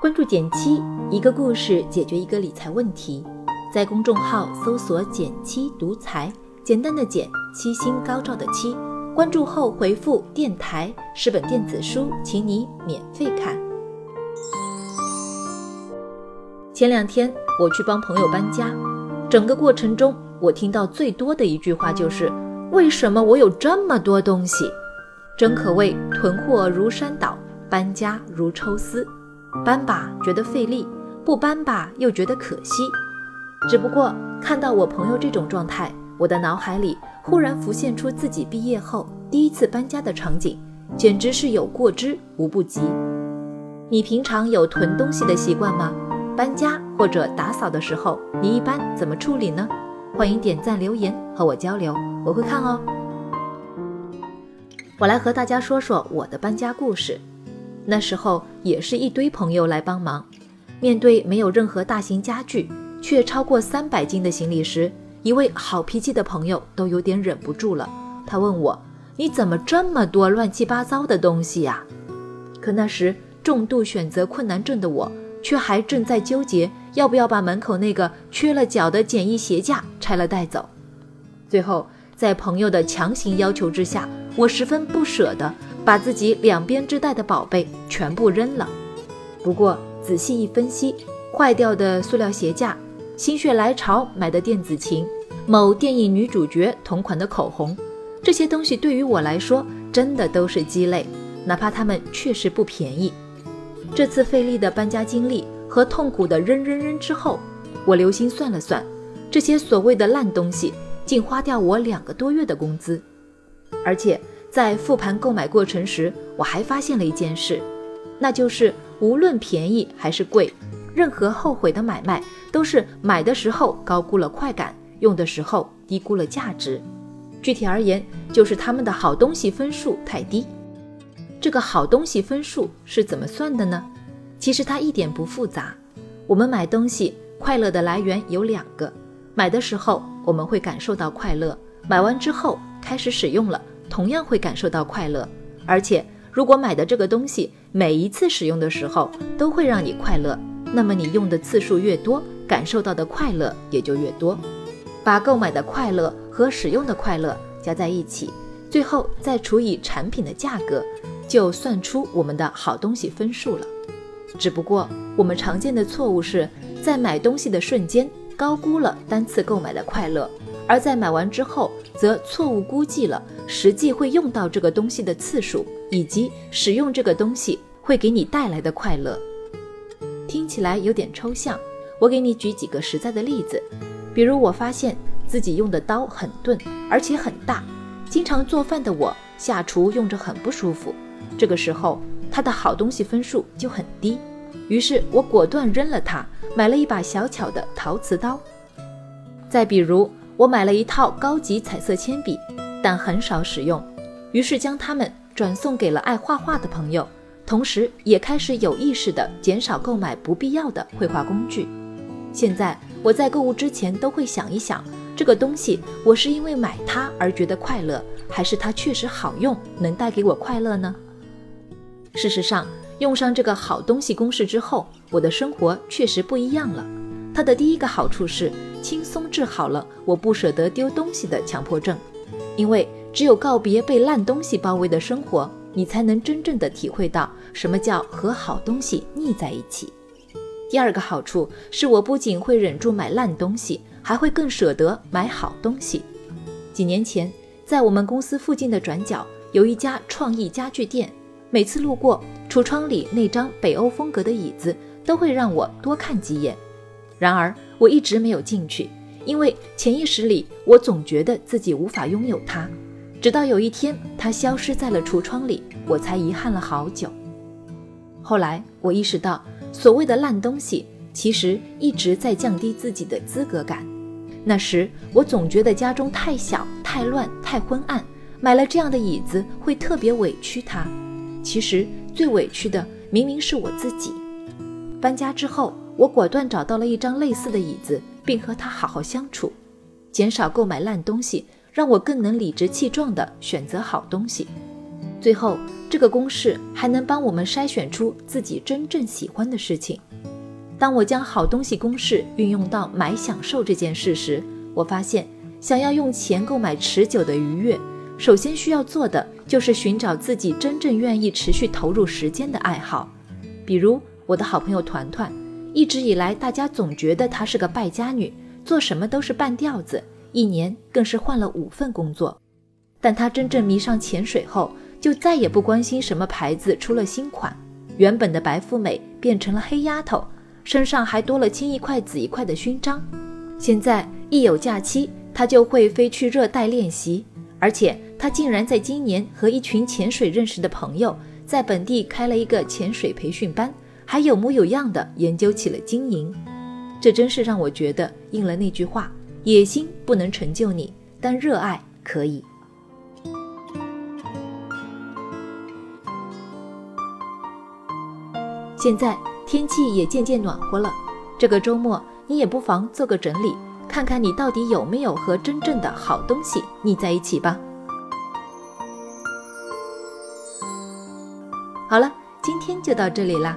关注减七，一个故事解决一个理财问题。在公众号搜索“减七独裁，简单的减，七星高照的七。关注后回复“电台”是本电子书，请你免费看。前两天我去帮朋友搬家，整个过程中我听到最多的一句话就是：“为什么我有这么多东西？”真可谓囤货如山倒，搬家如抽丝。搬吧觉得费力，不搬吧又觉得可惜。只不过看到我朋友这种状态，我的脑海里忽然浮现出自己毕业后第一次搬家的场景，简直是有过之无不及。你平常有囤东西的习惯吗？搬家或者打扫的时候，你一般怎么处理呢？欢迎点赞留言和我交流，我会看哦。我来和大家说说我的搬家故事。那时候也是一堆朋友来帮忙，面对没有任何大型家具却超过三百斤的行李时，一位好脾气的朋友都有点忍不住了。他问我：“你怎么这么多乱七八糟的东西呀？”可那时重度选择困难症的我，却还正在纠结要不要把门口那个缺了脚的简易鞋架拆了带走。最后在朋友的强行要求之下，我十分不舍得。把自己两边织带的宝贝全部扔了。不过仔细一分析，坏掉的塑料鞋架、心血来潮买的电子琴、某电影女主角同款的口红，这些东西对于我来说真的都是鸡肋，哪怕它们确实不便宜。这次费力的搬家经历和痛苦的扔扔扔之后，我留心算了算，这些所谓的烂东西竟花掉我两个多月的工资，而且。在复盘购买过程时，我还发现了一件事，那就是无论便宜还是贵，任何后悔的买卖都是买的时候高估了快感，用的时候低估了价值。具体而言，就是他们的好东西分数太低。这个好东西分数是怎么算的呢？其实它一点不复杂。我们买东西快乐的来源有两个：买的时候我们会感受到快乐，买完之后开始使用了。同样会感受到快乐，而且如果买的这个东西每一次使用的时候都会让你快乐，那么你用的次数越多，感受到的快乐也就越多。把购买的快乐和使用的快乐加在一起，最后再除以产品的价格，就算出我们的好东西分数了。只不过我们常见的错误是在买东西的瞬间高估了单次购买的快乐。而在买完之后，则错误估计了实际会用到这个东西的次数，以及使用这个东西会给你带来的快乐。听起来有点抽象，我给你举几个实在的例子。比如，我发现自己用的刀很钝，而且很大，经常做饭的我下厨用着很不舒服。这个时候，它的好东西分数就很低，于是我果断扔了它，买了一把小巧的陶瓷刀。再比如，我买了一套高级彩色铅笔，但很少使用，于是将它们转送给了爱画画的朋友，同时也开始有意识地减少购买不必要的绘画工具。现在我在购物之前都会想一想，这个东西我是因为买它而觉得快乐，还是它确实好用，能带给我快乐呢？事实上，用上这个好东西公式之后，我的生活确实不一样了。它的第一个好处是。轻松治好了我不舍得丢东西的强迫症，因为只有告别被烂东西包围的生活，你才能真正的体会到什么叫和好东西腻在一起。第二个好处是我不仅会忍住买烂东西，还会更舍得买好东西。几年前，在我们公司附近的转角有一家创意家具店，每次路过，橱窗里那张北欧风格的椅子都会让我多看几眼。然而，我一直没有进去，因为潜意识里我总觉得自己无法拥有它。直到有一天，它消失在了橱窗里，我才遗憾了好久。后来，我意识到，所谓的烂东西，其实一直在降低自己的资格感。那时，我总觉得家中太小、太乱、太昏暗，买了这样的椅子会特别委屈它。其实，最委屈的明明是我自己。搬家之后。我果断找到了一张类似的椅子，并和它好好相处，减少购买烂东西，让我更能理直气壮地选择好东西。最后，这个公式还能帮我们筛选出自己真正喜欢的事情。当我将好东西公式运用到买享受这件事时，我发现，想要用钱购买持久的愉悦，首先需要做的就是寻找自己真正愿意持续投入时间的爱好。比如我的好朋友团团，一直以来大家总觉得她是个败家女，做什么都是半吊子，一年更是换了五份工作。但她真正迷上潜水后，就再也不关心什么牌子出了新款，原本的白富美变成了黑丫头。身上还多了青一块紫一块的勋章，现在一有假期，她就会飞去热带练习，而且她竟然在今年和一群潜水认识的朋友，在本地开了一个潜水培训班，还有模有样的研究起了经营。这真是让我觉得应了那句话：野心不能成就你，但热爱可以。现在。天气也渐渐暖和了，这个周末你也不妨做个整理，看看你到底有没有和真正的好东西腻在一起吧。好了，今天就到这里啦。